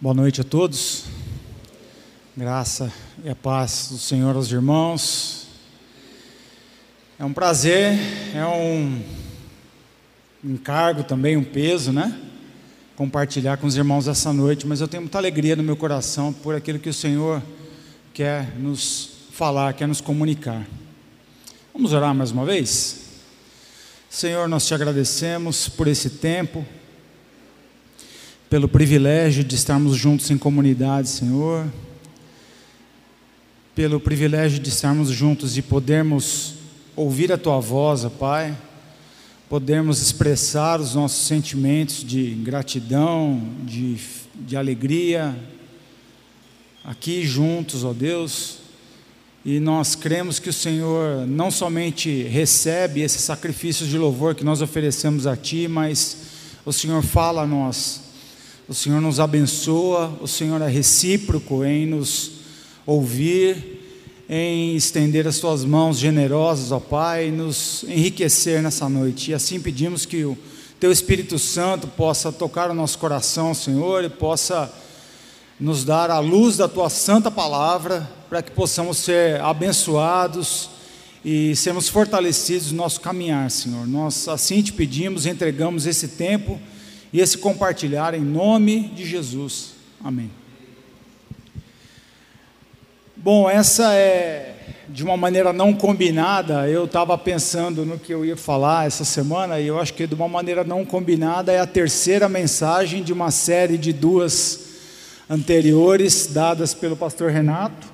Boa noite a todos. Graça e a paz do Senhor aos irmãos. É um prazer, é um encargo também, um peso, né? Compartilhar com os irmãos essa noite, mas eu tenho muita alegria no meu coração por aquilo que o Senhor quer nos falar, quer nos comunicar. Vamos orar mais uma vez? Senhor, nós te agradecemos por esse tempo pelo privilégio de estarmos juntos em comunidade, Senhor, pelo privilégio de estarmos juntos e podermos ouvir a Tua voz, Pai, podermos expressar os nossos sentimentos de gratidão, de, de alegria, aqui juntos, ó Deus, e nós cremos que o Senhor não somente recebe esses sacrifícios de louvor que nós oferecemos a Ti, mas o Senhor fala a nós o Senhor nos abençoa, o Senhor é recíproco em nos ouvir, em estender as tuas mãos generosas, ó Pai, e nos enriquecer nessa noite. E assim pedimos que o teu Espírito Santo possa tocar o nosso coração, Senhor, e possa nos dar a luz da tua santa palavra, para que possamos ser abençoados e sermos fortalecidos no nosso caminhar, Senhor. Nós assim te pedimos, entregamos esse tempo e esse compartilhar em nome de Jesus. Amém. Bom, essa é de uma maneira não combinada. Eu estava pensando no que eu ia falar essa semana e eu acho que de uma maneira não combinada é a terceira mensagem de uma série de duas anteriores dadas pelo pastor Renato,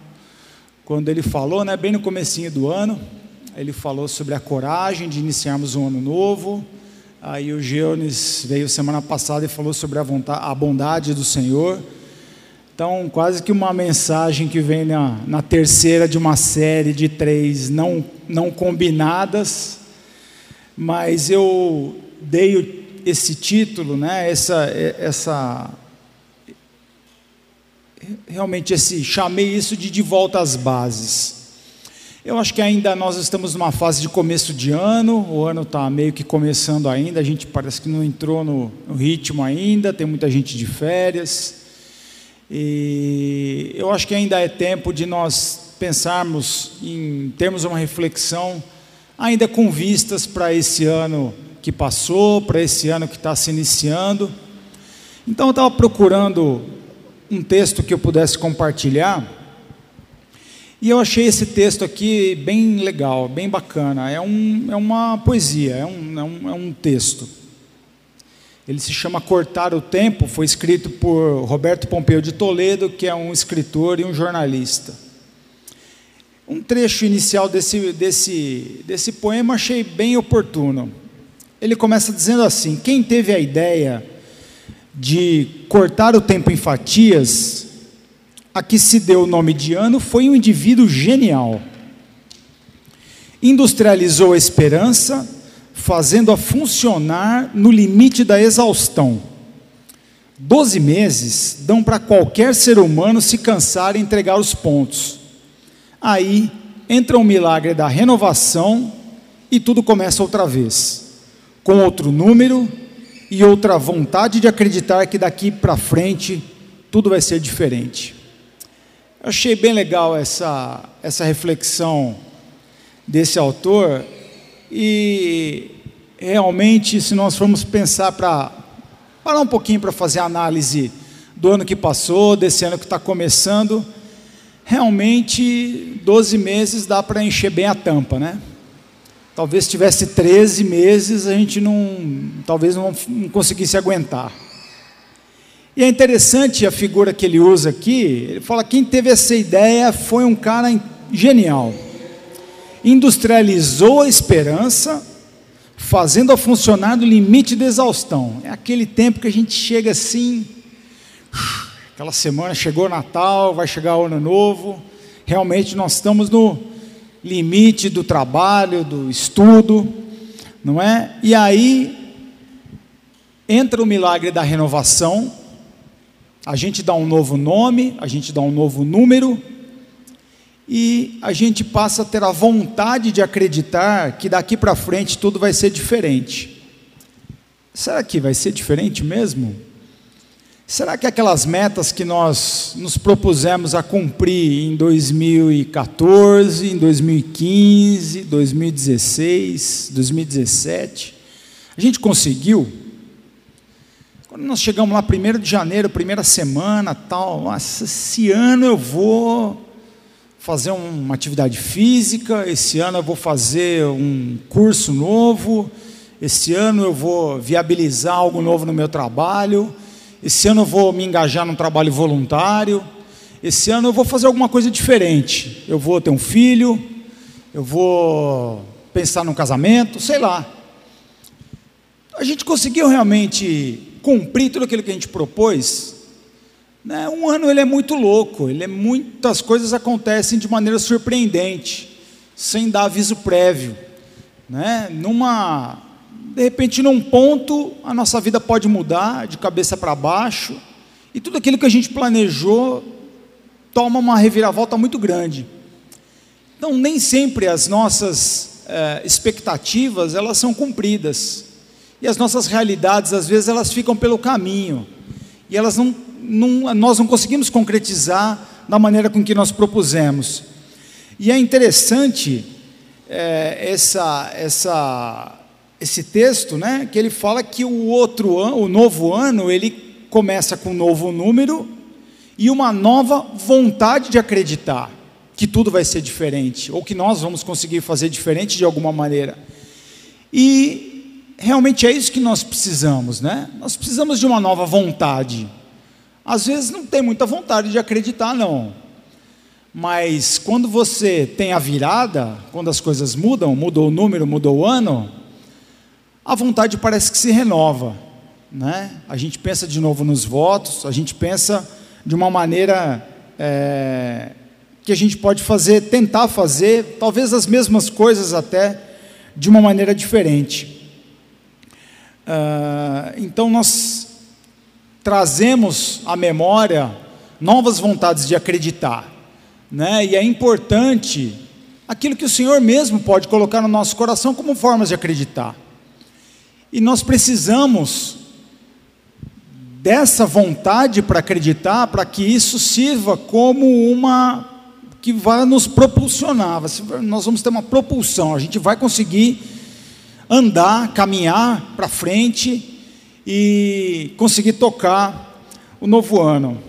quando ele falou, né, bem no comecinho do ano, ele falou sobre a coragem de iniciarmos um ano novo Aí o Geones veio semana passada e falou sobre a, vontade, a bondade do Senhor. Então, quase que uma mensagem que vem na, na terceira de uma série de três não, não combinadas, mas eu dei esse título, né, essa, essa, realmente esse, chamei isso de de volta às bases. Eu acho que ainda nós estamos numa fase de começo de ano, o ano está meio que começando ainda, a gente parece que não entrou no, no, ritmo ainda, tem muita gente de férias. E eu acho que ainda é tempo de nós pensarmos em termos uma reflexão, ainda com vistas para esse ano que passou, para esse ano que está se iniciando. Então eu estava procurando um texto que eu pudesse compartilhar e eu achei esse texto aqui bem legal, bem bacana. É, um, é uma poesia, é um, é, um, é um texto. Ele se chama Cortar o Tempo, foi escrito por Roberto Pompeu de Toledo, que é um escritor e um jornalista. Um trecho inicial desse, desse, desse poema achei bem oportuno. Ele começa dizendo assim: Quem teve a ideia de cortar o tempo em fatias a que se deu o nome de ano foi um indivíduo genial. Industrializou a esperança, fazendo-a funcionar no limite da exaustão. Doze meses dão para qualquer ser humano se cansar e entregar os pontos. Aí entra o milagre da renovação e tudo começa outra vez, com outro número e outra vontade de acreditar que daqui para frente tudo vai ser diferente. Eu achei bem legal essa, essa reflexão desse autor e realmente, se nós formos pensar para parar um pouquinho para fazer análise do ano que passou, desse ano que está começando, realmente 12 meses dá para encher bem a tampa, né? Talvez se tivesse 13 meses, a gente não, talvez não, não conseguisse aguentar. E é interessante a figura que ele usa aqui, ele fala: quem teve essa ideia foi um cara genial. Industrializou a esperança, fazendo-a funcionar no limite da exaustão. É aquele tempo que a gente chega assim, aquela semana chegou Natal, vai chegar o Ano Novo, realmente nós estamos no limite do trabalho, do estudo, não é? E aí entra o milagre da renovação, a gente dá um novo nome, a gente dá um novo número, e a gente passa a ter a vontade de acreditar que daqui para frente tudo vai ser diferente. Será que vai ser diferente mesmo? Será que aquelas metas que nós nos propusemos a cumprir em 2014, em 2015, 2016, 2017, a gente conseguiu? Quando nós chegamos lá, 1 de janeiro, primeira semana, tal, nossa, esse ano eu vou fazer uma atividade física, esse ano eu vou fazer um curso novo, esse ano eu vou viabilizar algo novo no meu trabalho esse ano eu vou me engajar num trabalho voluntário. Esse ano eu vou fazer alguma coisa diferente. Eu vou ter um filho, eu vou pensar num casamento, sei lá. A gente conseguiu realmente cumprir tudo aquilo que a gente propôs. Né? Um ano ele é muito louco, ele é muitas coisas acontecem de maneira surpreendente, sem dar aviso prévio, né? Numa de repente, num ponto, a nossa vida pode mudar de cabeça para baixo, e tudo aquilo que a gente planejou toma uma reviravolta muito grande. Então, nem sempre as nossas é, expectativas elas são cumpridas, e as nossas realidades, às vezes, elas ficam pelo caminho, e elas não, não, nós não conseguimos concretizar da maneira com que nós propusemos. E é interessante é, essa, essa esse texto, né, que ele fala que o outro ano, o novo ano, ele começa com um novo número e uma nova vontade de acreditar que tudo vai ser diferente, ou que nós vamos conseguir fazer diferente de alguma maneira. E realmente é isso que nós precisamos, né? Nós precisamos de uma nova vontade. Às vezes não tem muita vontade de acreditar, não. Mas quando você tem a virada, quando as coisas mudam, mudou o número, mudou o ano, a vontade parece que se renova. Né? A gente pensa de novo nos votos, a gente pensa de uma maneira é, que a gente pode fazer, tentar fazer, talvez as mesmas coisas até de uma maneira diferente. Uh, então nós trazemos à memória novas vontades de acreditar, né? E é importante aquilo que o Senhor mesmo pode colocar no nosso coração como formas de acreditar. E nós precisamos dessa vontade para acreditar, para que isso sirva como uma que vai nos propulsionar. Nós vamos ter uma propulsão, a gente vai conseguir andar, caminhar para frente e conseguir tocar o novo ano.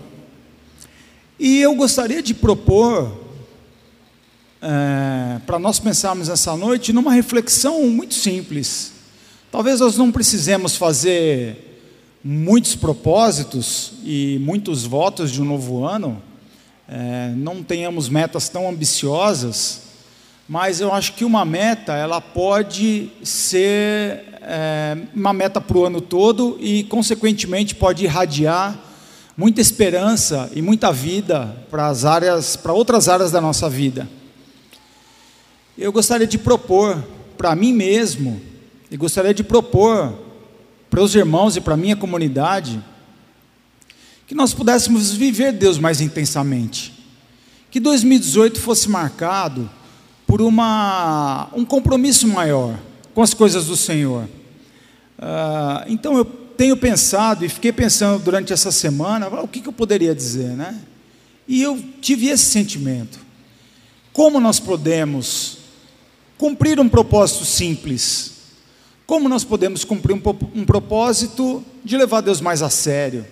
E eu gostaria de propor é, para nós pensarmos essa noite numa reflexão muito simples. Talvez nós não precisemos fazer muitos propósitos e muitos votos de um novo ano, é, não tenhamos metas tão ambiciosas, mas eu acho que uma meta ela pode ser é, uma meta para o ano todo e, consequentemente, pode irradiar muita esperança e muita vida para as áreas, para outras áreas da nossa vida. Eu gostaria de propor para mim mesmo e gostaria de propor para os irmãos e para a minha comunidade que nós pudéssemos viver Deus mais intensamente. Que 2018 fosse marcado por uma, um compromisso maior com as coisas do Senhor. Uh, então eu tenho pensado e fiquei pensando durante essa semana o que, que eu poderia dizer, né? E eu tive esse sentimento. Como nós podemos cumprir um propósito simples? Como nós podemos cumprir um, um propósito de levar Deus mais a sério,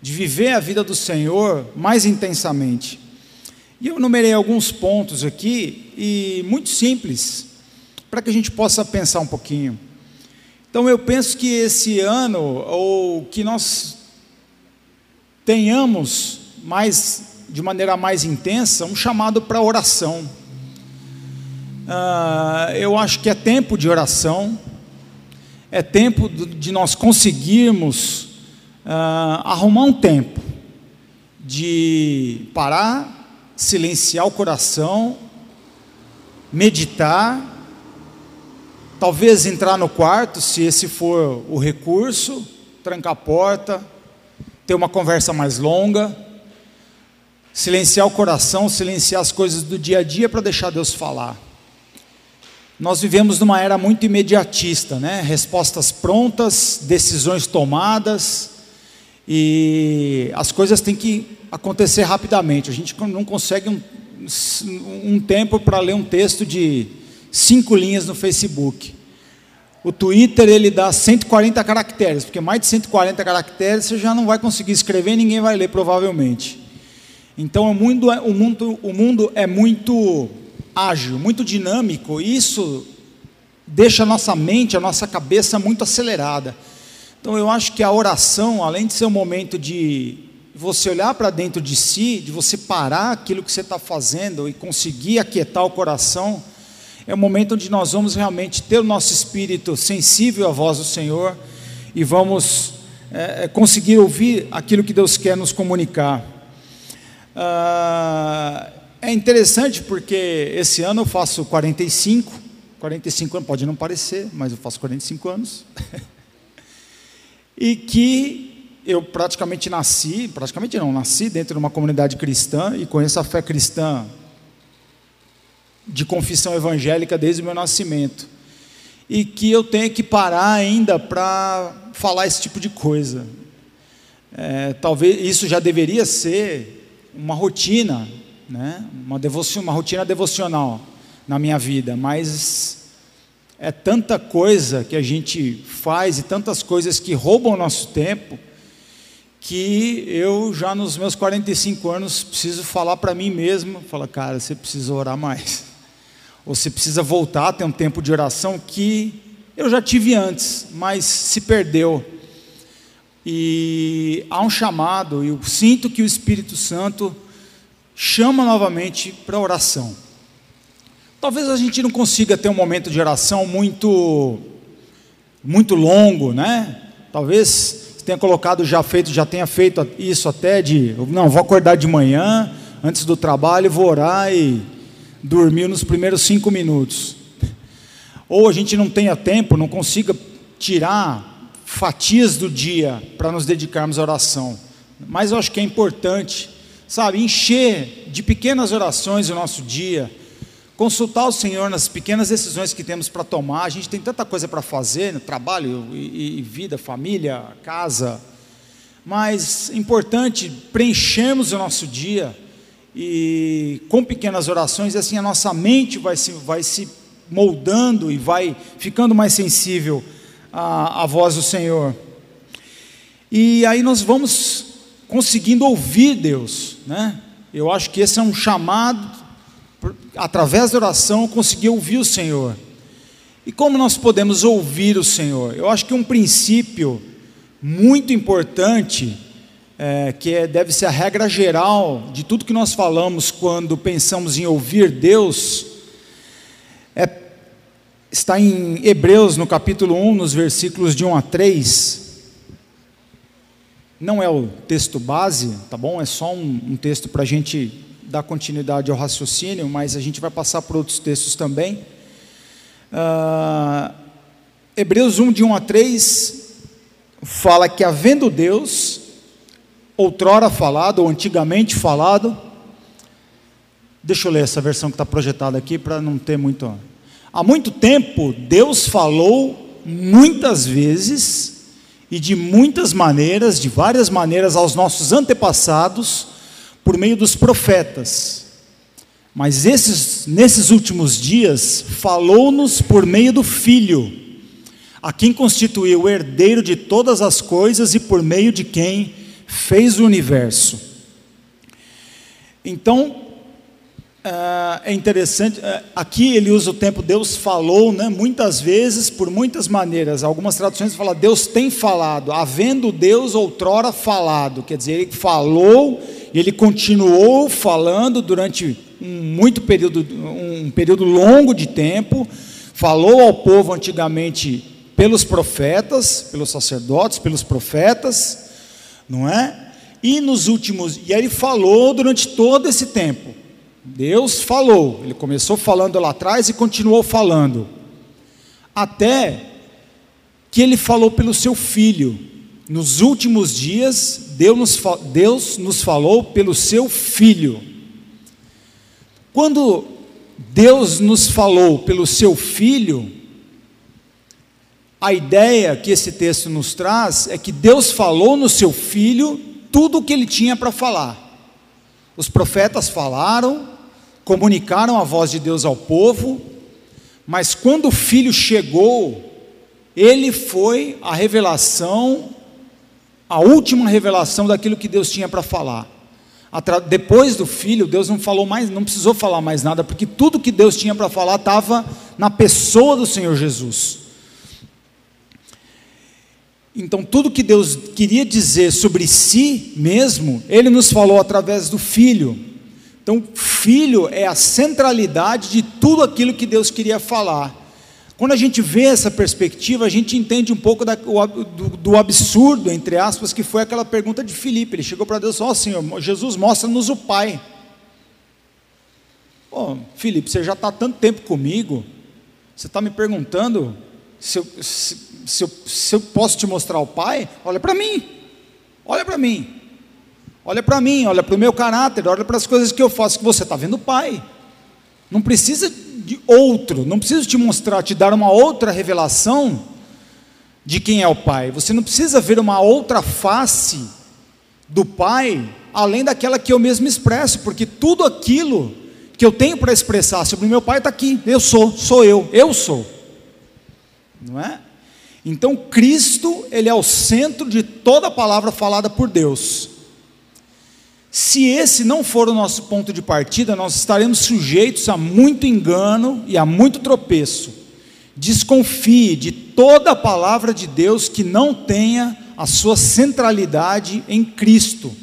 de viver a vida do Senhor mais intensamente? E eu numerei alguns pontos aqui, e muito simples, para que a gente possa pensar um pouquinho. Então eu penso que esse ano, ou que nós tenhamos mais, de maneira mais intensa, um chamado para oração. Uh, eu acho que é tempo de oração, é tempo de nós conseguirmos uh, arrumar um tempo de parar, silenciar o coração, meditar, talvez entrar no quarto, se esse for o recurso, trancar a porta, ter uma conversa mais longa, silenciar o coração, silenciar as coisas do dia a dia para deixar Deus falar. Nós vivemos numa era muito imediatista, né? Respostas prontas, decisões tomadas, E as coisas têm que acontecer rapidamente. A gente não consegue um, um tempo para ler um texto de cinco linhas no Facebook. O Twitter ele dá 140 caracteres, porque mais de 140 caracteres você já não vai conseguir escrever e ninguém vai ler provavelmente. Então o mundo, é, o mundo, o mundo é muito ágil, muito dinâmico, e isso deixa a nossa mente, a nossa cabeça muito acelerada. Então eu acho que a oração, além de ser um momento de você olhar para dentro de si, de você parar aquilo que você está fazendo e conseguir aquietar o coração, é o momento onde nós vamos realmente ter o nosso espírito sensível à voz do Senhor e vamos é, é conseguir ouvir aquilo que Deus quer nos comunicar. Ah, é interessante porque esse ano eu faço 45, 45 anos, pode não parecer, mas eu faço 45 anos. e que eu praticamente nasci, praticamente não, nasci dentro de uma comunidade cristã e conheço a fé cristã de confissão evangélica desde o meu nascimento. E que eu tenho que parar ainda para falar esse tipo de coisa. É, talvez isso já deveria ser uma rotina, né? uma, devoção, uma rotina devocional na minha vida, mas é tanta coisa que a gente faz e tantas coisas que roubam o nosso tempo, que eu já nos meus 45 anos preciso falar para mim mesmo, falar, cara, você precisa orar mais. Ou você precisa voltar a ter um tempo de oração que eu já tive antes, mas se perdeu. E há um chamado, e eu sinto que o Espírito Santo chama novamente para oração. Talvez a gente não consiga ter um momento de oração muito muito longo, né? Talvez tenha colocado já feito, já tenha feito isso até de, não, vou acordar de manhã antes do trabalho, vou orar e dormir nos primeiros cinco minutos. Ou a gente não tenha tempo, não consiga tirar fatias do dia para nos dedicarmos à oração. Mas eu acho que é importante, sabe, encher de pequenas orações o nosso dia consultar o Senhor nas pequenas decisões que temos para tomar. A gente tem tanta coisa para fazer, no trabalho e, e, vida, família, casa. Mas é importante preenchermos o nosso dia e com pequenas orações, e assim a nossa mente vai se, vai se moldando e vai ficando mais sensível à, à voz do Senhor. E aí nós vamos conseguindo ouvir Deus, né? Eu acho que esse é um chamado através da oração, conseguir ouvir o Senhor. E como nós podemos ouvir o Senhor? Eu acho que um princípio muito importante, é, que é, deve ser a regra geral de tudo que nós falamos quando pensamos em ouvir Deus, é, está em Hebreus, no capítulo 1, nos versículos de 1 a 3. Não é o texto base, tá bom? É só um, um texto para a gente dar continuidade ao raciocínio, mas a gente vai passar por outros textos também. Uh, Hebreus 1, de 1 a 3, fala que havendo Deus, outrora falado, ou antigamente falado, deixa eu ler essa versão que está projetada aqui para não ter muito. Há muito tempo, Deus falou muitas vezes e de muitas maneiras, de várias maneiras, aos nossos antepassados por meio dos profetas. Mas esses, nesses últimos dias, falou-nos por meio do Filho, a quem constituiu o herdeiro de todas as coisas e por meio de quem fez o universo. Então, é interessante, ah, aqui ele usa o tempo Deus falou, né, muitas vezes, por muitas maneiras. Algumas traduções falam Deus tem falado, havendo Deus outrora falado, quer dizer, ele falou ele continuou falando durante um muito período, um período longo de tempo, falou ao povo antigamente pelos profetas, pelos sacerdotes, pelos profetas, não é? E nos últimos, e aí ele falou durante todo esse tempo. Deus falou, ele começou falando lá atrás e continuou falando, até que ele falou pelo seu filho, nos últimos dias, Deus nos, Deus nos falou pelo seu Filho. Quando Deus nos falou pelo seu Filho, a ideia que esse texto nos traz é que Deus falou no seu filho tudo o que ele tinha para falar. Os profetas falaram, comunicaram a voz de Deus ao povo, mas quando o filho chegou, ele foi a revelação, a última revelação daquilo que Deus tinha para falar. Depois do filho, Deus não falou mais, não precisou falar mais nada, porque tudo que Deus tinha para falar estava na pessoa do Senhor Jesus. Então, tudo que Deus queria dizer sobre si mesmo, Ele nos falou através do Filho. Então, Filho é a centralidade de tudo aquilo que Deus queria falar. Quando a gente vê essa perspectiva, a gente entende um pouco da, do, do, absurdo, entre aspas, que foi aquela pergunta de Filipe. Ele chegou para Deus e falou: Senhor, Jesus, mostra-nos o Pai. Pô, Filipe, você já está há tanto tempo comigo, você está me perguntando se eu, se, se eu, se eu posso te mostrar o Pai, olha para mim, olha para mim, olha para mim, olha para o meu caráter, olha para as coisas que eu faço, que você está vendo o Pai. Não precisa de outro, não preciso te mostrar, te dar uma outra revelação de quem é o Pai. Você não precisa ver uma outra face do Pai, além daquela que eu mesmo expresso, porque tudo aquilo que eu tenho para expressar sobre o meu Pai está aqui. Eu sou, sou eu, eu sou. Não é? Então Cristo, ele é o centro de toda a palavra falada por Deus. Se esse não for o nosso ponto de partida, nós estaremos sujeitos a muito engano e a muito tropeço. Desconfie de toda a palavra de Deus que não tenha a sua centralidade em Cristo.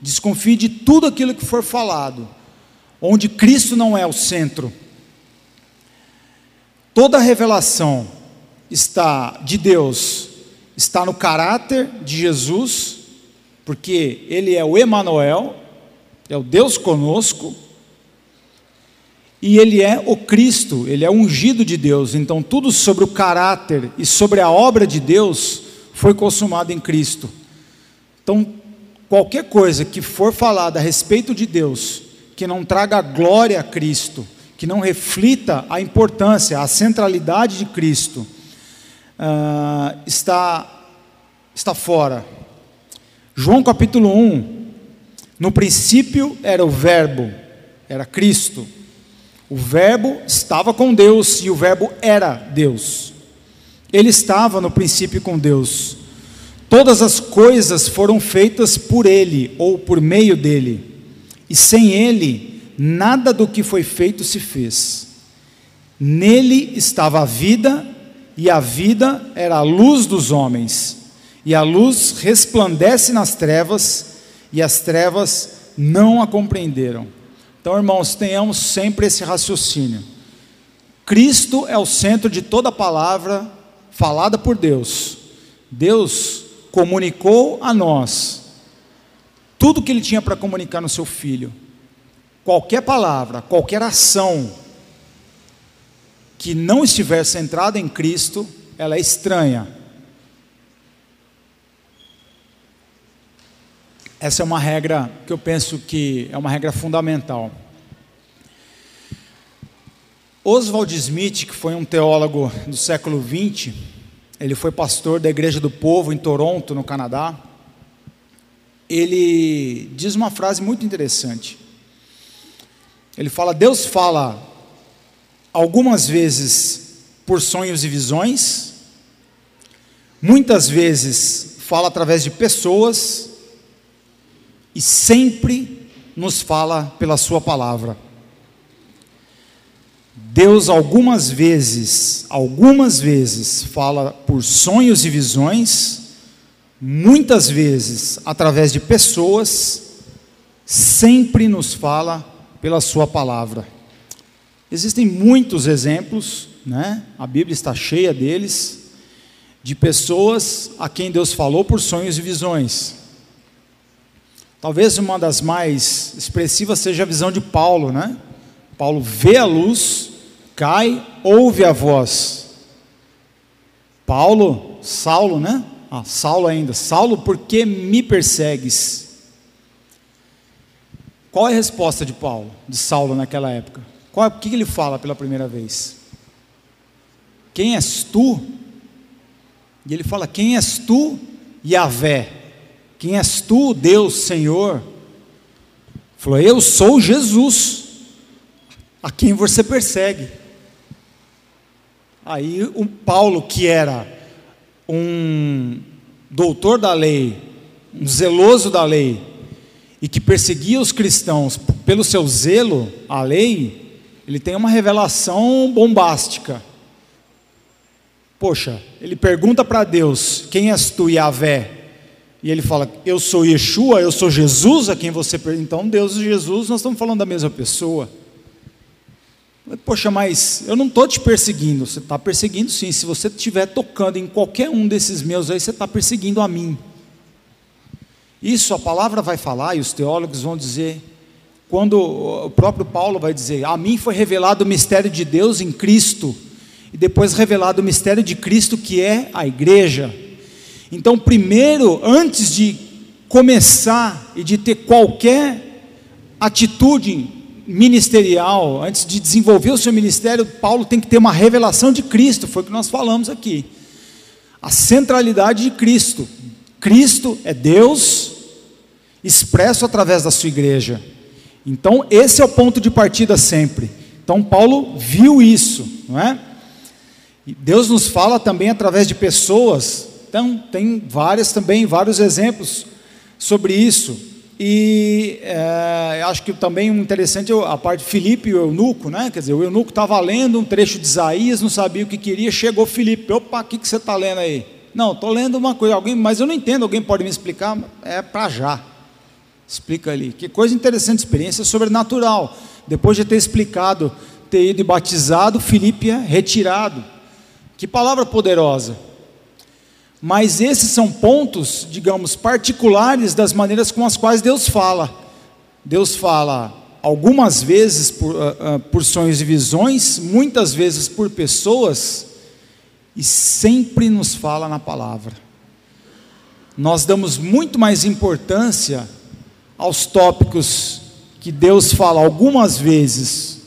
Desconfie de tudo aquilo que for falado, onde Cristo não é o centro. Toda revelação está de Deus está no caráter de Jesus, porque ele é o Emanuel, é o Deus conosco, e ele é o Cristo, ele é ungido de Deus. Então tudo sobre o caráter e sobre a obra de Deus foi consumado em Cristo. Então qualquer coisa que for falada a respeito de Deus, que não traga glória a Cristo, que não reflita a importância, a centralidade de Cristo, uh, está, está fora. João capítulo 1, no princípio era o Verbo, era Cristo. O Verbo estava com Deus e o Verbo era Deus. Ele estava no princípio com Deus. Todas as coisas foram feitas por Ele ou por meio dele, e sem Ele, nada do que foi feito se fez. Nele estava a vida, e a vida era a luz dos homens, e a luz resplandece nas trevas, e as trevas não a compreenderam. Então, irmãos, tenhamos sempre esse raciocínio. Cristo é o centro de toda palavra falada por Deus. Deus comunicou a nós tudo que ele tinha para comunicar no seu filho. Qualquer palavra, qualquer ação que não estiver centrada em Cristo, ela é estranha. Essa é uma regra que eu penso que é uma regra fundamental. Oswald Smith, que foi um teólogo do século XX, ele foi pastor da Igreja do Povo em Toronto, no Canadá. Ele diz uma frase muito interessante. Ele fala: Deus fala algumas vezes por sonhos e visões, muitas vezes fala através de pessoas e sempre nos fala pela Sua palavra. Deus algumas vezes, algumas vezes fala por sonhos e visões, muitas vezes através de pessoas, sempre nos fala pela Sua palavra. Existem muitos exemplos, né? a Bíblia está cheia deles, de pessoas a quem Deus falou por sonhos e visões. Talvez uma das mais expressivas seja a visão de Paulo, né? Paulo vê a luz, cai, ouve a voz. Paulo, Saulo, né? Ah, Saulo ainda. Saulo, por que me persegues? Qual é a resposta de Paulo, de Saulo naquela época? Qual, o que ele fala pela primeira vez? Quem és tu E ele fala: Quem és tu, Yahvé? Quem és tu, Deus, Senhor? Falou: Eu sou Jesus, a quem você persegue. Aí o Paulo, que era um doutor da lei, um zeloso da lei, e que perseguia os cristãos pelo seu zelo à lei, ele tem uma revelação bombástica. Poxa, ele pergunta para Deus: Quem és tu, Yahvé? E ele fala: Eu sou Yeshua, eu sou Jesus a quem você. Então, Deus e Jesus, nós estamos falando da mesma pessoa. Poxa, mas eu não estou te perseguindo. Você está perseguindo sim. Se você estiver tocando em qualquer um desses meus aí, você está perseguindo a mim. Isso a palavra vai falar e os teólogos vão dizer. Quando o próprio Paulo vai dizer: A mim foi revelado o mistério de Deus em Cristo. E depois revelado o mistério de Cristo, que é a igreja. Então, primeiro, antes de começar e de ter qualquer atitude ministerial, antes de desenvolver o seu ministério, Paulo tem que ter uma revelação de Cristo, foi o que nós falamos aqui. A centralidade de Cristo. Cristo é Deus expresso através da sua igreja. Então, esse é o ponto de partida sempre. Então, Paulo viu isso, não é? Deus nos fala também através de pessoas. Então, tem várias também, vários exemplos sobre isso. E é, acho que também interessante a parte de Filipe e o eunuco, né? Quer dizer, o eunuco estava lendo um trecho de Isaías, não sabia o que queria, chegou Filipe, opa, o que, que você está lendo aí? Não, estou lendo uma coisa, alguém, mas eu não entendo, alguém pode me explicar? É para já. Explica ali. Que coisa interessante, experiência sobrenatural. Depois de ter explicado, ter ido e batizado, Filipe é retirado. Que palavra poderosa. Mas esses são pontos, digamos, particulares das maneiras com as quais Deus fala. Deus fala algumas vezes por, uh, uh, sonhos e visões, muitas vezes por pessoas, e sempre nos fala na palavra. Nós damos muito mais importância aos tópicos que Deus fala algumas vezes,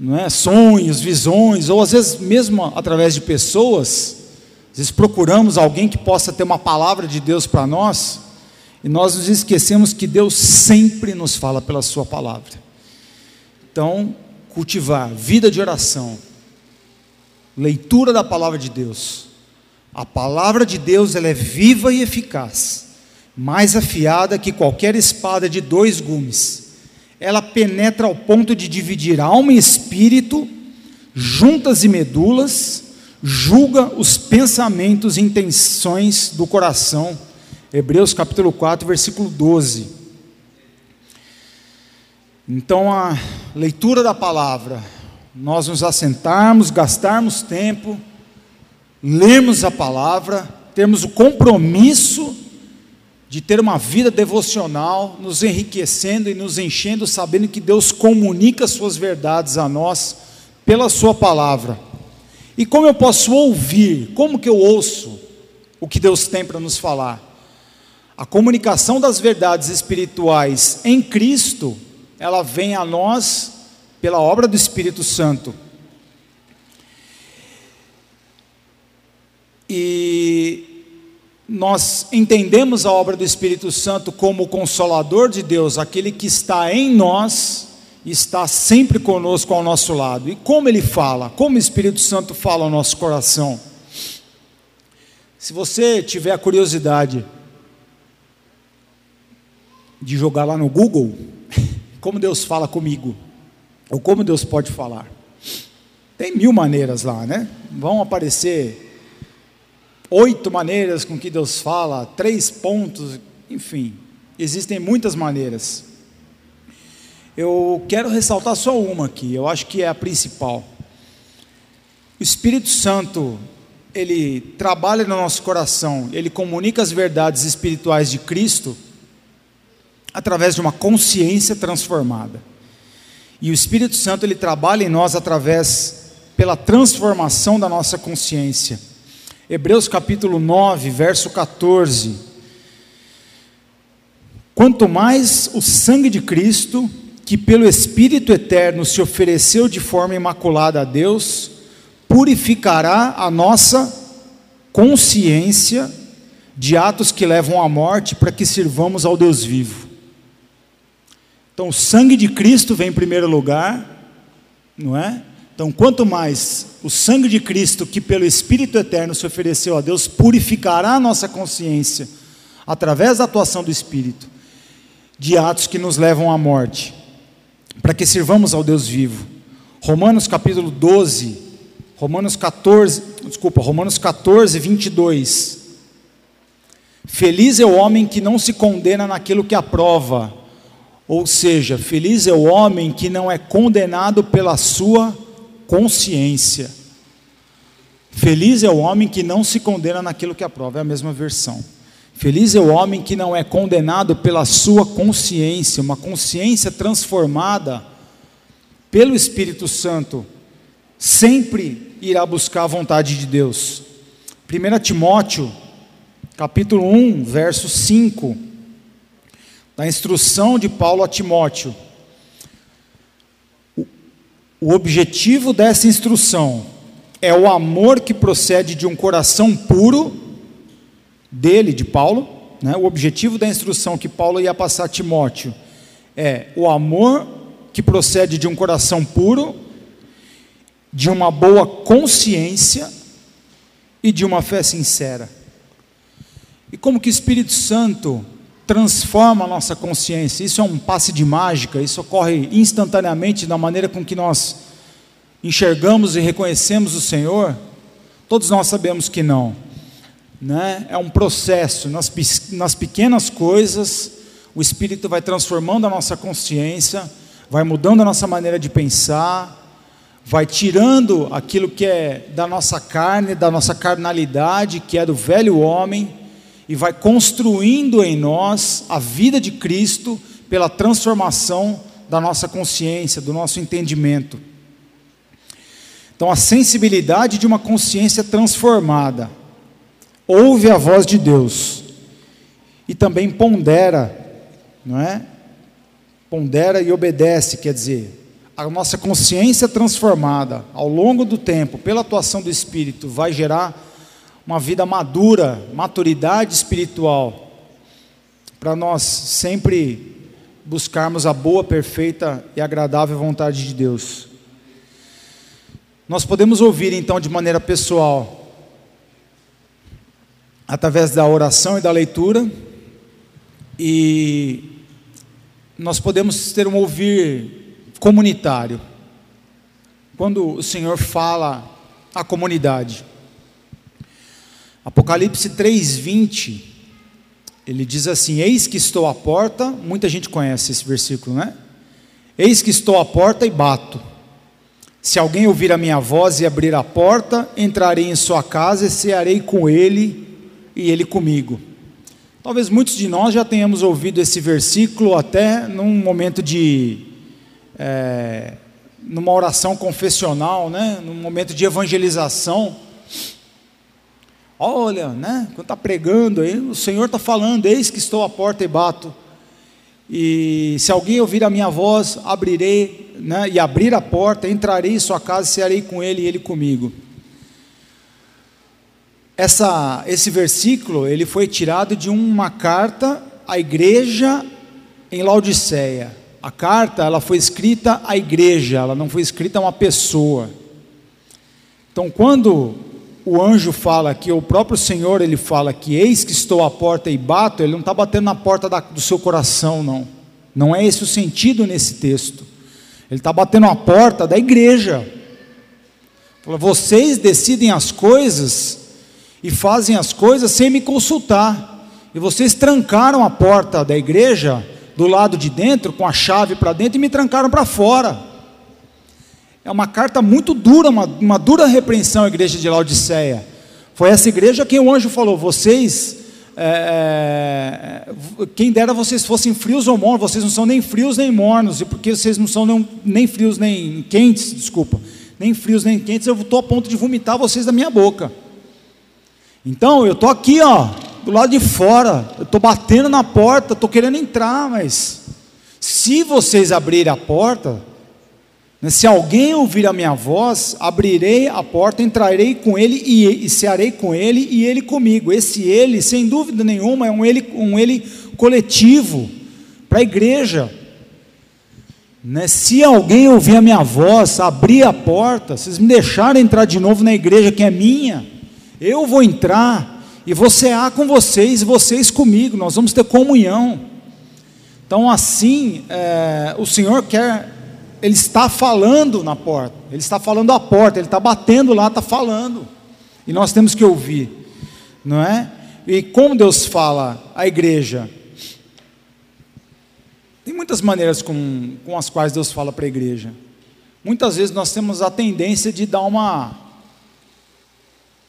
não é? Sonhos, visões, ou às vezes mesmo através de pessoas vezes procuramos alguém que possa ter uma palavra de Deus para nós, e nós nos esquecemos que Deus sempre nos fala pela Sua palavra. Então, cultivar vida de oração, leitura da palavra de Deus. A palavra de Deus ela é viva e eficaz, mais afiada que qualquer espada de dois gumes. Ela penetra ao ponto de dividir alma e espírito, juntas e medulas, julga os pensamentos e intenções do coração. Hebreus capítulo 4, versículo 12. Então, a leitura da palavra, nós nos assentarmos, gastarmos tempo, lermos a palavra, termos o compromisso de ter uma vida devocional, nos enriquecendo e nos enchendo, sabendo que Deus comunica suas verdades a nós pela Sua palavra. E como eu posso ouvir? Como que eu ouço o que Deus tem para nos falar? A comunicação das verdades espirituais em Cristo, ela vem a nós pela obra do Espírito Santo. E nós entendemos a obra do Espírito Santo como o consolador de Deus, aquele que está em nós está sempre conosco ao nosso lado. E como ele fala? Como o Espírito Santo fala ao nosso coração? Se você tiver a curiosidade de jogar lá no Google, como Deus fala comigo, ou como Deus pode falar. Tem mil maneiras lá, né? Vão aparecer oito maneiras com que Deus fala, três pontos, enfim, existem muitas maneiras. Eu quero ressaltar só uma aqui, eu acho que é a principal. O Espírito Santo, ele trabalha no nosso coração, ele comunica as verdades espirituais de Cristo através de uma consciência transformada. E o Espírito Santo ele trabalha em nós através pela transformação da nossa consciência. Hebreus capítulo 9, verso 14. Quanto mais o sangue de Cristo que pelo Espírito eterno se ofereceu de forma imaculada a Deus, purificará a nossa consciência de atos que levam à morte para que sirvamos ao Deus vivo. Então, o sangue de Cristo vem em primeiro lugar, não é? Então, quanto mais o sangue de Cristo, que pelo Espírito Eterno se ofereceu a Deus, purificará a nossa consciência, através da atuação do Espírito, de atos que nos levam à morte, para que sirvamos ao Deus vivo. Romanos capítulo 12, Romanos 14, desculpa, Romanos 14, 22. Feliz é o homem que não se condena naquilo que aprova, ou seja, feliz é o homem que não é condenado pela sua consciência. Feliz é o homem que não se condena naquilo que aprova, é a mesma versão. Feliz é o homem que não é condenado pela sua consciência, uma consciência transformada pelo Espírito Santo, sempre irá buscar a vontade de Deus. 1 Timóteo, capítulo 1, verso 5, da instrução de Paulo a Timóteo. O objetivo dessa instrução é o amor que procede de um coração puro, dele, de Paulo. Né? O objetivo da instrução que Paulo ia passar a Timóteo é o amor que procede de um coração puro, de uma boa consciência e de uma fé sincera. E como que o Espírito Santo transforma a nossa consciência. Isso é um passe de mágica, isso ocorre instantaneamente da maneira com que nós enxergamos e reconhecemos o Senhor. Todos nós sabemos que não. Né? É um processo, nas, nas pequenas coisas, o Espírito vai transformando a nossa consciência, vai mudando a nossa maneira de pensar, vai tirando aquilo que é da nossa carne, da nossa carnalidade, que é do velho homem, e vai construindo em nós a vida de Cristo pela transformação da nossa consciência, do nosso entendimento. Então, a sensibilidade de uma consciência transformada ouve a voz de Deus e também pondera, não é? Pondera e obedece, quer dizer, a nossa consciência transformada ao longo do tempo, pela atuação do Espírito, vai gerar uma vida madura, maturidade espiritual, para nós sempre buscarmos a boa, perfeita e agradável vontade de Deus. Nós podemos ouvir então de maneira pessoal, através da oração e da leitura, e nós podemos ter um ouvir comunitário, quando o Senhor fala à comunidade. Apocalipse 3:20, ele diz assim: Eis que estou à porta, muita gente conhece esse versículo, né? Eis que estou à porta e bato. Se alguém ouvir a minha voz e abrir a porta, entrarei em sua casa e cearei com ele e ele comigo. Talvez muitos de nós já tenhamos ouvido esse versículo até num momento de. É, numa oração confessional, né? num momento de evangelização Olha, né? Quando está pregando aí, o Senhor está falando, eis que estou à porta e bato. E se alguém ouvir a minha voz, abrirei, né? E abrir a porta, entrarei em sua casa, e cearei com ele e ele comigo. Essa, esse versículo, ele foi tirado de uma carta à igreja em Laodiceia. A carta, ela foi escrita à igreja, ela não foi escrita a uma pessoa. Então, quando o anjo fala que o próprio Senhor ele fala que eis que estou à porta e bato, ele não está batendo na porta da, do seu coração, não. Não é esse o sentido nesse texto. Ele está batendo na porta da igreja. Fala, vocês decidem as coisas e fazem as coisas sem me consultar. E vocês trancaram a porta da igreja do lado de dentro com a chave para dentro e me trancaram para fora. É uma carta muito dura, uma, uma dura repreensão à igreja de Laodiceia. Foi essa igreja que o anjo falou: vocês, é, quem dera vocês fossem frios ou mornos, vocês não são nem frios nem mornos, e porque vocês não são nem, nem frios nem quentes, desculpa, nem frios nem quentes, eu estou a ponto de vomitar vocês da minha boca. Então, eu estou aqui, ó, do lado de fora, eu estou batendo na porta, estou querendo entrar, mas se vocês abrirem a porta, Né, se alguém ouvir a minha voz, abrirei a porta, entrarei com ele e, e cearei com ele e ele comigo. Esse ele, sem dúvida nenhuma, é um ele, um ele coletivo para a igreja. Né? Se alguém ouvir a minha voz, abrir a porta, vocês me deixarem entrar de novo na igreja que é minha, eu vou entrar e vou cear com vocês e vocês comigo, nós vamos ter comunhão. Então, assim, é, o Senhor quer, Ele está falando na porta, Ele está falando à porta, Ele está batendo lá, está falando, e nós temos que ouvir, não é? E como Deus fala à igreja? Tem muitas maneiras com, com as quais Deus fala para a igreja. Muitas vezes nós temos a tendência de dar uma,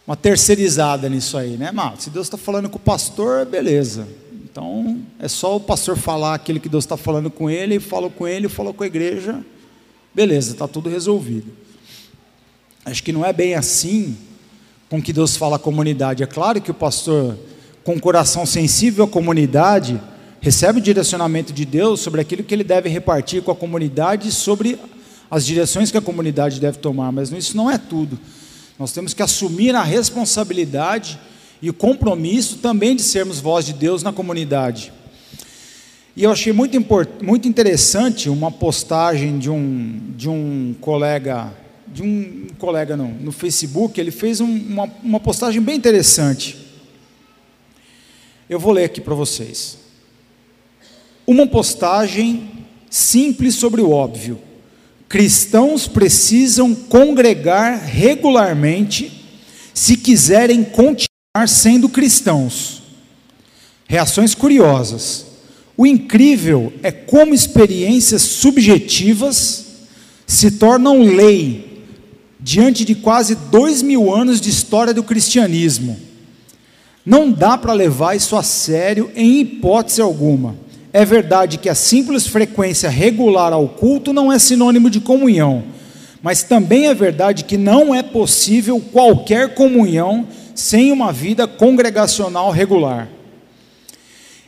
uma terceirizada nisso aí, né? Mas se Deus está falando com o pastor, beleza. Então é só o pastor falar aquilo que Deus está falando com ele, falou com ele, falou com a igreja, beleza, está tudo resolvido. Acho que não é bem assim com que Deus fala à comunidade. É claro que o pastor, com coração sensível à comunidade, recebe o direcionamento de Deus sobre aquilo que ele deve repartir com a comunidade, sobre as direções que a comunidade deve tomar, mas isso não é tudo. Nós temos que assumir a responsabilidade e o compromisso também de sermos voz de Deus na comunidade. E eu achei muito, muito interessante uma postagem de um, de um colega, de um colega no Facebook, ele fez um, uma, uma postagem bem interessante. Eu vou ler aqui para vocês uma postagem simples sobre o óbvio. Cristãos precisam congregar regularmente se quiserem continuar sendo cristãos. Reações curiosas. O incrível é como experiências subjetivas se tornam lei diante de quase dois mil anos de história do cristianismo. Não dá para levar isso a sério em hipótese alguma. É verdade que a simples frequência regular ao culto não é sinônimo de comunhão, mas também é verdade que não é possível qualquer comunhão sem uma vida congregacional regular.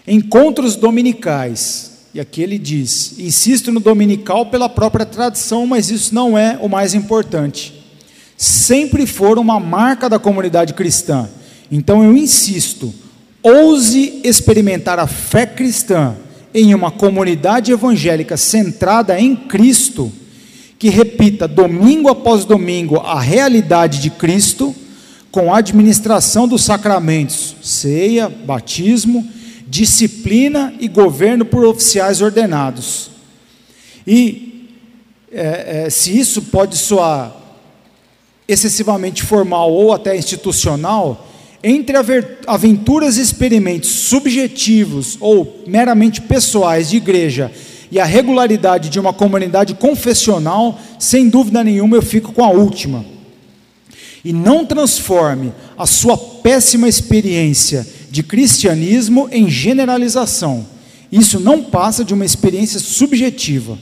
Encontros dominicais, e aqui ele diz: insisto no dominical pela própria tradição, mas isso não é o mais importante. Sempre foram uma marca da comunidade cristã. Então eu insisto, ouse experimentar a fé cristã em uma comunidade evangélica centrada em Cristo, que repita domingo após domingo a realidade de Cristo, com a administração dos sacramentos, ceia, batismo, disciplina e governo por oficiais ordenados. E é, é, se isso pode soar excessivamente formal ou até institucional, entre aventuras e experimentos subjetivos ou meramente pessoais de igreja e a regularidade de uma comunidade confessional, sem dúvida nenhuma eu fico com a última. E não transforme a sua péssima experiência de cristianismo em generalização. Isso não passa de uma experiência subjetiva.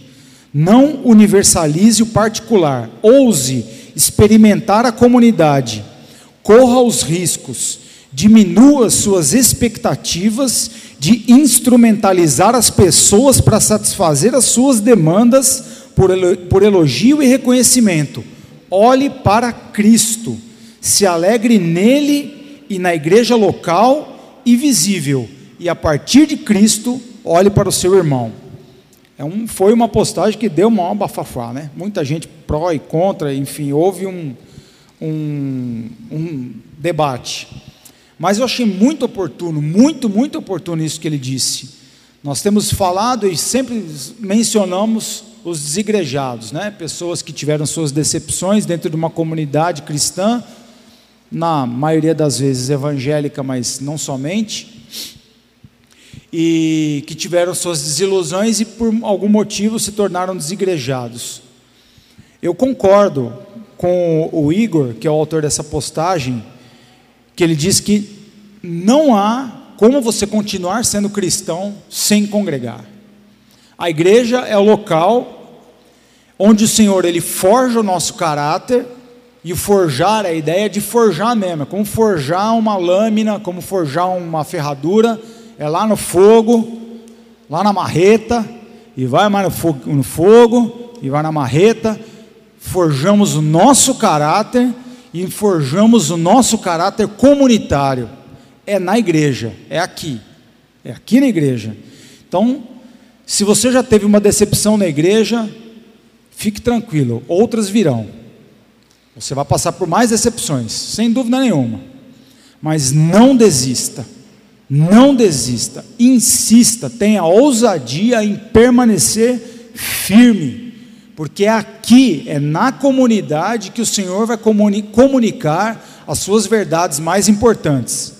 Não universalize o particular. Ouse experimentar a comunidade corra os riscos, diminua suas expectativas de instrumentalizar as pessoas para satisfazer as suas demandas por elogio e reconhecimento. Olhe para Cristo, se alegre nele e na igreja local e visível, e a partir de Cristo, olhe para o seu irmão. É um, foi uma postagem que deu uma bafafá, né? Muita gente pró e contra, enfim, houve um, um, um debate. Mas eu achei muito oportuno, muito, muito oportuno isso que ele disse. Nós temos falado e sempre mencionamos os desigrejados, né? pessoas que tiveram suas decepções dentro de uma comunidade cristã, na maioria das vezes evangélica, mas não somente, e que tiveram suas desilusões e por algum motivo se tornaram desigrejados. Eu concordo com o Igor, que é o autor dessa postagem, que ele diz que não há como você continuar sendo cristão sem congregar. A igreja é o local onde o Senhor ele forja o nosso caráter e forjar é a ideia de forjar mesmo, é como forjar uma lâmina, como forjar uma ferradura, é lá no fogo, lá na marreta, e vai mais no fogo, no fogo e vai na marreta, forjamos o nosso caráter e forjamos o nosso caráter comunitário. É na igreja, é aqui. É aqui na igreja. Então, se você já teve uma decepção na igreja, fique tranquilo, outras virão. Você vai passar por mais decepções, sem dúvida nenhuma. Mas não desista. Não desista. Insista, tenha ousadia em permanecer firme porque aqui, é na comunidade que o Senhor vai comuni comunicar as suas verdades mais importantes.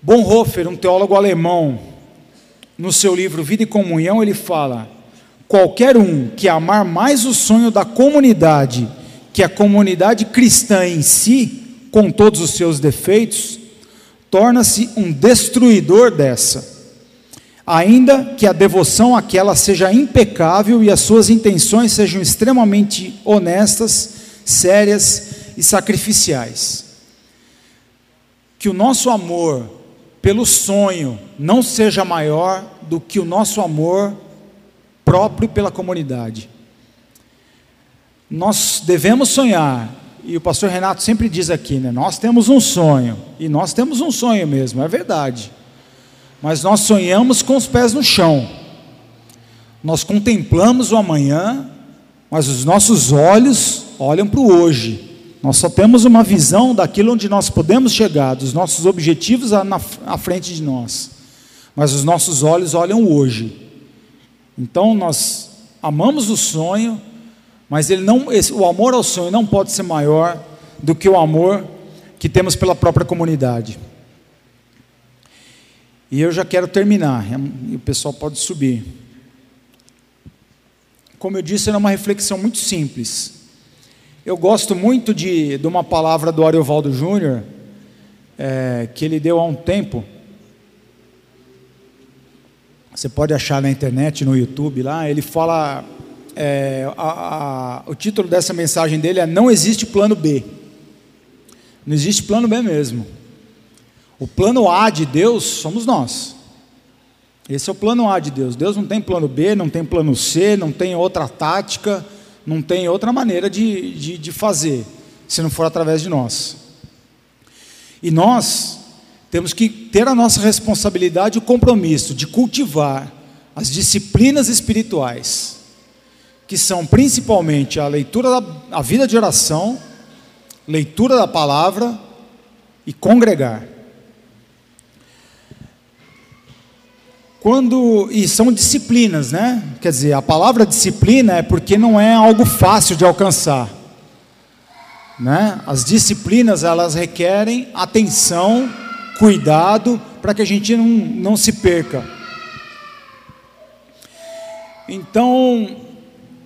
Bonhoeffer, um teólogo alemão, no seu livro Vida e Comunhão, ele fala: qualquer um que amar mais o sonho da comunidade que a comunidade cristã em si, com todos os seus defeitos, torna-se um destruidor dessa ainda que a devoção àquela seja impecável e as suas intenções sejam extremamente honestas, sérias e sacrificiais. Que o nosso amor pelo sonho não seja maior do que o nosso amor próprio pela comunidade. Nós devemos sonhar, e o pastor Renato sempre diz aqui, né? Nós temos um sonho, e nós temos um sonho mesmo, é verdade mas nós sonhamos com os pés no chão. Nós contemplamos o amanhã, mas os nossos olhos olham para o hoje. Nós só temos uma visão daquilo onde nós podemos chegar, dos nossos objetivos à frente de nós. Mas os nossos olhos olham hoje. Então nós amamos o sonho, mas ele não, esse, o amor ao sonho não pode ser maior do que o amor que temos pela própria comunidade. E eu já quero terminar, e o pessoal pode subir. Como eu disse, era uma reflexão muito simples. Eu gosto muito de, de uma palavra do Ariovaldo Júnior, é, que ele deu há um tempo. Você pode achar na internet, no YouTube lá. Ele fala. É, a, a, o título dessa mensagem dele é Não existe plano B. Não existe plano B mesmo. O plano A de Deus somos nós. Esse é o plano A de Deus. Deus não tem plano B, não tem plano C, não tem outra tática, não tem outra maneira de, de, de fazer, se não for através de nós. E nós temos que ter a nossa responsabilidade e o compromisso de cultivar as disciplinas espirituais, que são principalmente a leitura da a vida de oração, leitura da palavra e congregar. Quando e são disciplinas, né? Quer dizer, a palavra disciplina é porque não é algo fácil de alcançar. Né? As disciplinas elas requerem atenção, cuidado para que a gente não, não se perca. Então,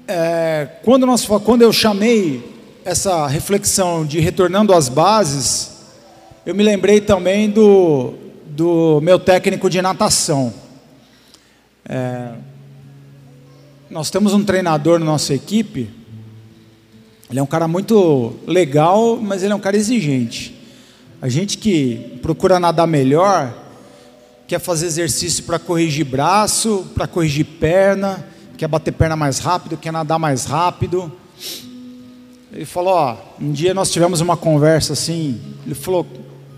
é, quando, nós, quando eu chamei essa reflexão de retornando às bases, eu me lembrei também do, do meu técnico de natação. É, nós temos um treinador na nossa equipe. Ele é um cara muito legal, mas ele é um cara exigente. A gente que procura nadar melhor, quer fazer exercício para corrigir braço, para corrigir perna, quer bater perna mais rápido, quer nadar mais rápido. Ele falou: ó, um dia nós tivemos uma conversa assim. Ele falou: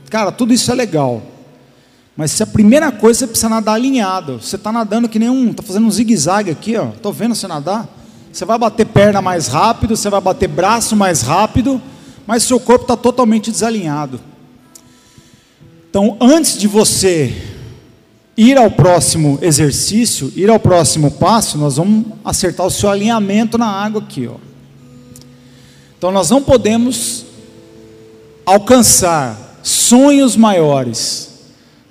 cara, tudo isso é legal. Mas se a primeira coisa você precisa nadar alinhado, você está nadando que nem um, está fazendo um zigue-zague aqui, ó. Estou vendo você nadar. Você vai bater perna mais rápido, você vai bater braço mais rápido, mas seu corpo está totalmente desalinhado. Então, antes de você ir ao próximo exercício, ir ao próximo passo, nós vamos acertar o seu alinhamento na água aqui, ó. Então, nós não podemos alcançar sonhos maiores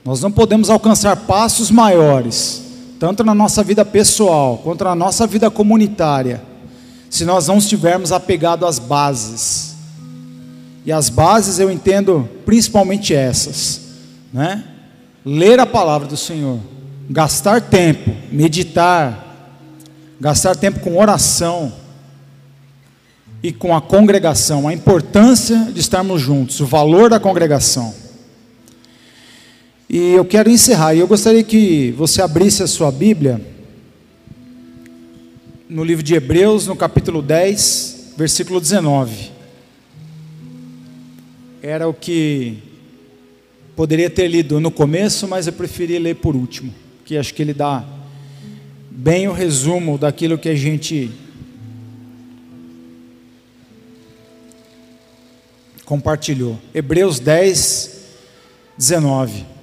nós não podemos alcançar passos maiores, tanto na nossa vida pessoal quanto na nossa vida comunitária, se nós não estivermos apegados às bases. E as bases eu entendo principalmente essas, né? Ler a palavra do Senhor, gastar tempo, meditar, gastar tempo com oração e com a congregação, a importância de estarmos juntos, o valor da congregação. E eu quero encerrar, e eu gostaria que você abrisse a sua Bíblia no livro de Hebreus, no capítulo 10, versículo 19. Era o que poderia ter lido no começo, mas eu preferi ler por último, que acho que ele dá bem o resumo daquilo que a gente compartilhou. Hebreus 10, 19.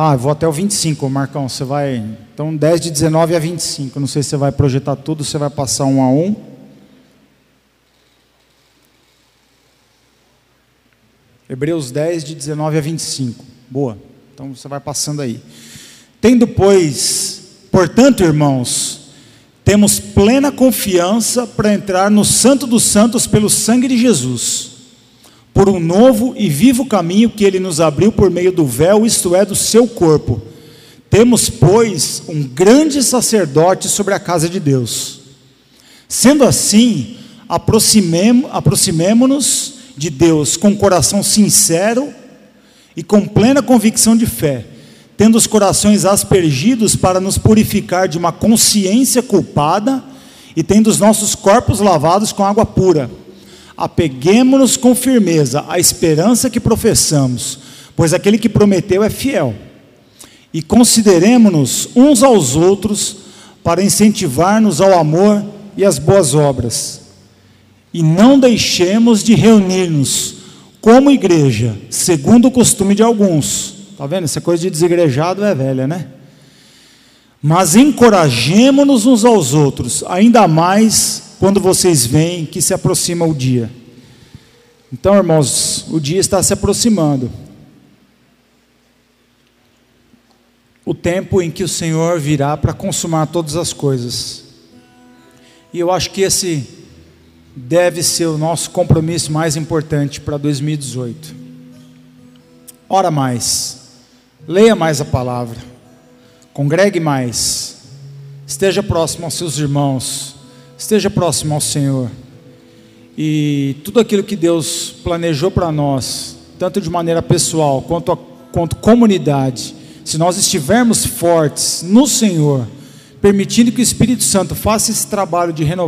Ah, vou até o 25, Marcão. Você vai. Então, 10 de 19 a 25. Não sei se você vai projetar tudo, você vai passar um a um. Hebreus 10, de 19 a 25. Boa. Então você vai passando aí. Tendo, pois, portanto, irmãos, temos plena confiança para entrar no Santo dos Santos pelo sangue de Jesus por um novo e vivo caminho que ele nos abriu por meio do véu, isto é, do seu corpo. Temos, pois, um grande sacerdote sobre a casa de Deus. Sendo assim, aproximemo-nos de Deus com coração sincero e com plena convicção de fé, tendo os corações aspergidos para nos purificar de uma consciência culpada e tendo os nossos corpos lavados com água pura apeguemos-nos com firmeza à esperança que professamos, pois aquele que prometeu é fiel. E consideremos-nos uns aos outros para incentivar-nos ao amor e às boas obras. E não deixemos de reunir-nos como igreja, segundo o costume de alguns. Está vendo? Essa coisa de desigrejado é velha, né? Mas encorajemos-nos uns aos outros, ainda mais quando vocês veem que se aproxima o dia. Então, irmãos, o dia está se aproximando. O tempo em que o Senhor virá para consumar todas as coisas. E eu acho que esse deve ser o nosso compromisso mais importante para 2018. Ora mais, leia mais a palavra, congregue mais, esteja próximo aos seus irmãos esteja próximo ao Senhor. E tudo aquilo que Deus planejou para nós, tanto de maneira pessoal quanto, a, quanto comunidade, se nós estivermos fortes no Senhor, permitindo que o Espírito Santo faça esse trabalho de renovação,